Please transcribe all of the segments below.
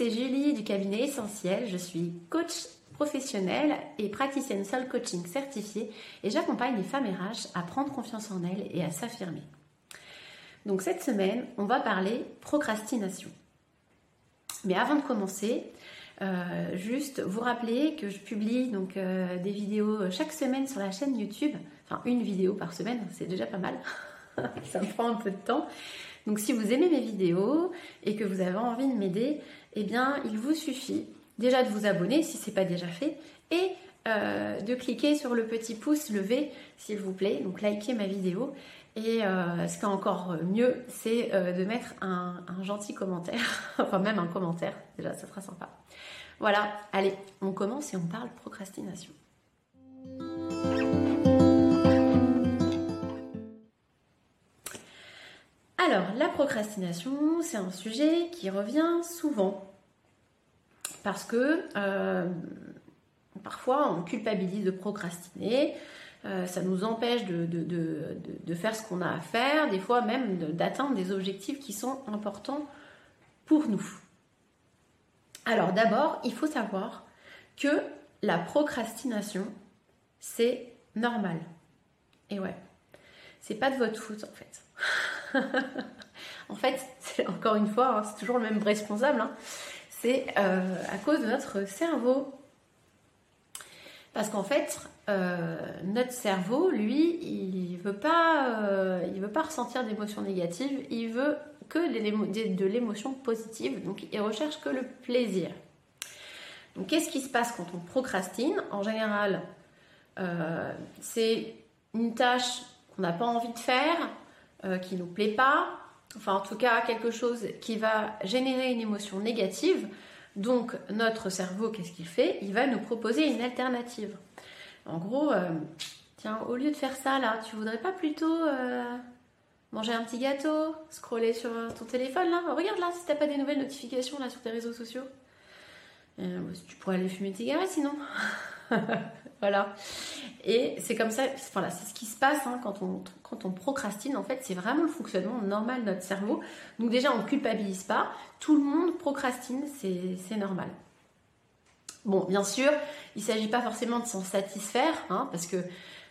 c'est Julie du cabinet Essentiel. Je suis coach professionnelle et praticienne soul coaching certifiée et j'accompagne les femmes RH à prendre confiance en elles et à s'affirmer. Donc cette semaine, on va parler procrastination. Mais avant de commencer, euh, juste vous rappeler que je publie donc euh, des vidéos chaque semaine sur la chaîne YouTube, enfin une vidéo par semaine, c'est déjà pas mal. Ça me prend un peu de temps. Donc si vous aimez mes vidéos et que vous avez envie de m'aider, eh bien il vous suffit déjà de vous abonner si ce n'est pas déjà fait et euh, de cliquer sur le petit pouce levé s'il vous plaît, donc likez ma vidéo et euh, ce qui est encore mieux c'est euh, de mettre un, un, gentil commentaire, enfin même un commentaire, déjà ça sera sympa. Voilà, allez, on commence et on parle procrastination. Alors, la procrastination, c'est un sujet qui revient souvent parce que euh, parfois on culpabilise de procrastiner, euh, ça nous empêche de, de faire ce qu'on a à faire, des fois même d'atteindre des objectifs qui sont importants pour nous. Alors d'abord, il faut savoir que la procrastination, c'est normal. Et ouais, c'est pas de votre faute en fait. en fait, encore une fois, hein, c'est toujours le même responsable. Hein. c'est euh, à cause de notre cerveau. Parce qu'en fait, euh, notre cerveau, lui, il veut pas, euh, veut pas ressentir d'émotions négatives. Il veut que de l'émotion positive. Donc, il recherche que le plaisir. Donc, qu'est-ce qui se passe quand on procrastine? En général, c'est une tâche qu'on n'a pas envie de faire, euh, qui nous plaît pas, enfin en tout cas quelque chose qui va générer une émotion négative. Donc notre cerveau, qu'est-ce qu'il fait? Il va nous proposer une alternative. En gros, euh, tiens, au lieu de faire ça là, tu voudrais pas plutôt euh, manger un petit gâteau, scroller sur ton téléphone là? Regarde là si t'as pas des nouvelles notifications là sur tes réseaux sociaux. tu pourrais aller fumer une cigarette sinon. voilà. Et c'est comme ça, voilà, c'est ce qui se passe hein, quand, on, quand on procrastine. En fait, c'est vraiment le fonctionnement normal de notre cerveau. Donc déjà, on ne culpabilise pas. Tout le monde procrastine, c'est normal. Bon, bien sûr, il ne s'agit pas forcément de s'en satisfaire, hein, parce que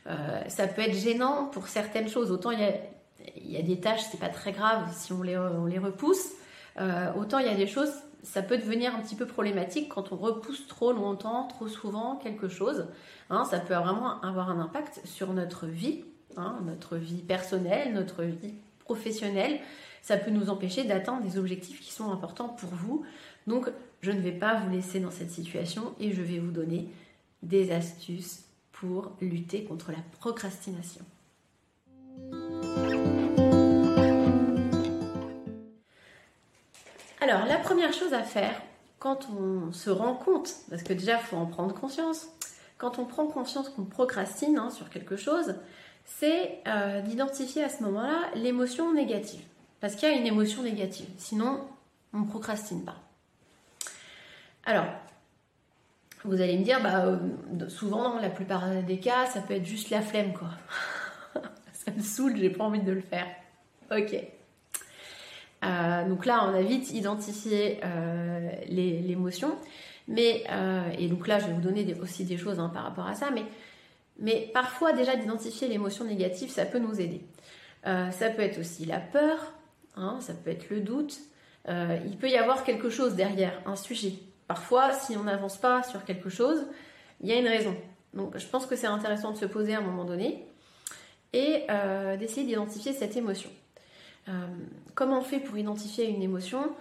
euh, ça peut être gênant pour certaines choses. Autant il y a, il y a des tâches, c'est pas très grave si on les, on les repousse. Euh, autant il y a des choses ça peut devenir un petit peu problématique quand on repousse trop longtemps, trop souvent quelque chose. Hein, ça peut vraiment avoir un impact sur notre vie, hein, notre vie personnelle, notre vie professionnelle. Ça peut nous empêcher d'atteindre des objectifs qui sont importants pour vous. Donc, je ne vais pas vous laisser dans cette situation et je vais vous donner des astuces pour lutter contre la procrastination. Alors, la première chose à faire quand on se rend compte, parce que déjà, il faut en prendre conscience, quand on prend conscience qu'on procrastine hein, sur quelque chose, c'est euh, d'identifier à ce moment-là l'émotion négative. Parce qu'il y a une émotion négative. Sinon, on ne procrastine pas. Alors, vous allez me dire, bah, euh, souvent, dans la plupart des cas, ça peut être juste la flemme, quoi. ça me saoule, j'ai pas envie de le faire. Ok. Euh, donc là, on a vite identifié euh, l'émotion. Mais euh, et donc là, je vais vous donner aussi des choses hein, par rapport à ça. Mais parfois déjà d'identifier l'émotion négative, ça peut nous aider. ça peut être aussi la peur, hein, ça peut être le doute. il peut y avoir quelque chose derrière, un sujet. Parfois, si on n'avance pas sur quelque chose, il y a une raison. Donc je pense que c'est intéressant de se poser à un moment donné et d'essayer d'identifier cette émotion. Euh, comment on fait pour identifier une émotion?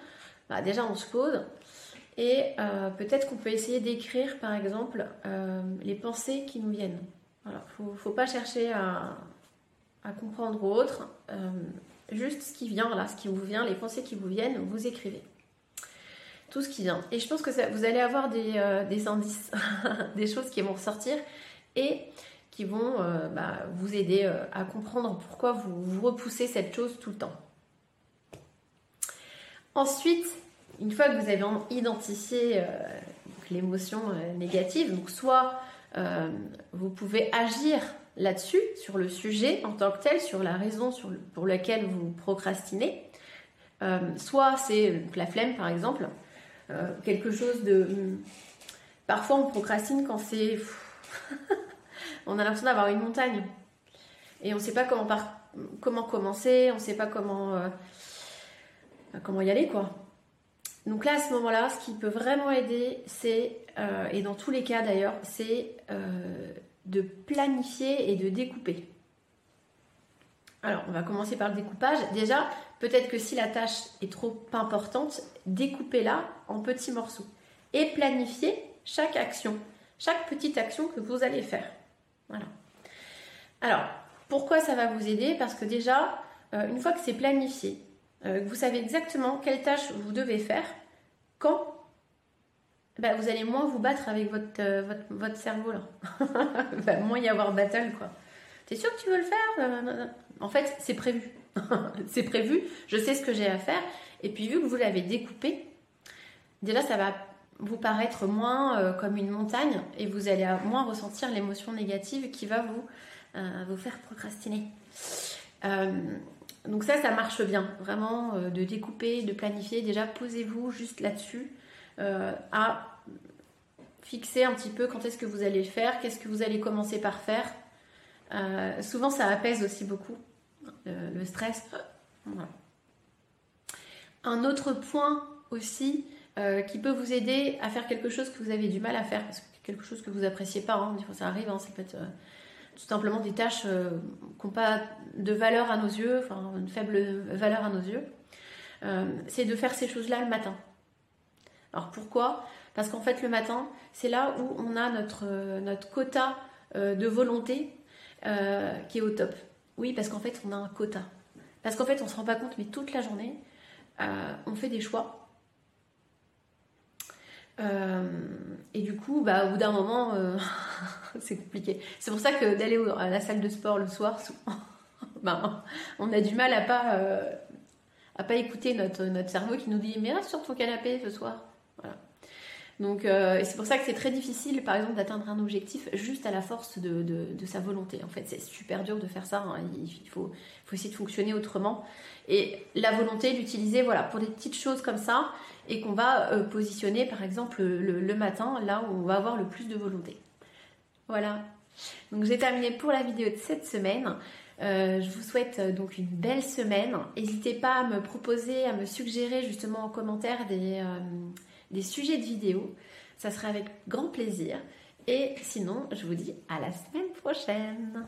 Bah, Déjà, on se pose et euh, peut-être qu'on peut essayer d'écrire, par exemple, euh, les pensées qui nous viennent. Voilà, faut, faut pas chercher à, comprendre autre. juste ce qui vient, là, ce qui vous vient, les pensées qui vous viennent, vous écrivez tout ce qui vient. Et je pense que vous allez avoir des, indices, des choses qui vont ressortir qui vont bah, vous aider à comprendre pourquoi vous, repoussez cette chose tout le temps. Ensuite, une fois que vous avez identifié euh, l'émotion euh, négative, donc soit euh, vous pouvez agir là-dessus, sur le sujet en tant que tel, sur la raison pour laquelle vous procrastinez. soit c'est la flemme par exemple. quelque chose de... Hmm, parfois on procrastine quand c'est... on a l'impression d'avoir une montagne. Et on ne sait pas comment, commencer, on ne sait pas comment, comment y aller, quoi. Donc là, à ce moment-là, ce qui peut vraiment aider, c'est, et dans tous les cas d'ailleurs, c'est de planifier et de découper. Alors, on va commencer par le découpage. Déjà, peut-être que si la tâche est trop importante, découpez-la en petits morceaux et planifiez chaque action, chaque petite action que vous allez faire. Voilà. Alors, pourquoi ça va vous aider? Parce que déjà, euh, une fois que c'est planifié, euh, que vous savez exactement quelle tâche vous devez faire, quand bah, vous allez moins vous battre avec votre, euh, votre, cerveau là. va moins y avoir battle quoi. T'es sûr que tu veux le faire? En fait, c'est prévu. c'est prévu, je sais ce que j'ai à faire. Et puis vu que vous l'avez découpé, déjà ça va vous paraître moins euh, comme une montagne et vous allez moins ressentir l'émotion négative qui va vous, euh, vous faire procrastiner. donc ça, ça marche bien, vraiment de découper, de planifier. Déjà, posez-vous juste là-dessus. Euh, à fixer un petit peu quand est-ce que vous allez le faire, qu'est-ce que vous allez commencer par faire. Euh, souvent, ça apaise aussi beaucoup euh, le stress. Un autre point aussi qui peut vous aider à faire quelque chose que vous avez du mal à faire, parce que quelque chose que vous appréciez pas, hein, ça arrive, hein, ça peut être tout simplement des tâches qui n'ont pas de valeur à nos yeux, enfin une faible valeur à nos yeux, c'est de faire ces choses-là le matin. Alors pourquoi? Parce qu'en fait le matin, c'est là où on a notre, euh, notre quota euh, de volonté euh, qui est au top. Oui, parce qu'en fait on a un quota. Parce qu'en fait on ne se rend pas compte, mais toute la journée, on fait des choix. Et du coup, bah, au bout d'un moment, c'est compliqué. C'est pour ça que d'aller à la salle de sport le soir, ben, on a du mal à pas, à pas écouter notre, notre cerveau qui nous dit Mais reste sur ton canapé ce soir. Donc, euh, c'est pour ça que c'est très difficile, par exemple, d'atteindre un objectif juste à la force de, sa volonté. En fait, c'est super dur de faire ça. Hein. Il faut, essayer de fonctionner autrement. Et la volonté, l'utiliser voilà, pour des petites choses comme ça, et qu'on va euh, positionner, par exemple, le, matin, là où on va avoir le plus de volonté. Voilà. Donc, j'ai terminé pour la vidéo de cette semaine. Euh, je vous souhaite donc une belle semaine. N'hésitez pas à me proposer, à me suggérer justement en commentaire des des sujets de vidéos. Ça serait avec grand plaisir. Et sinon, je vous dis à la semaine prochaine.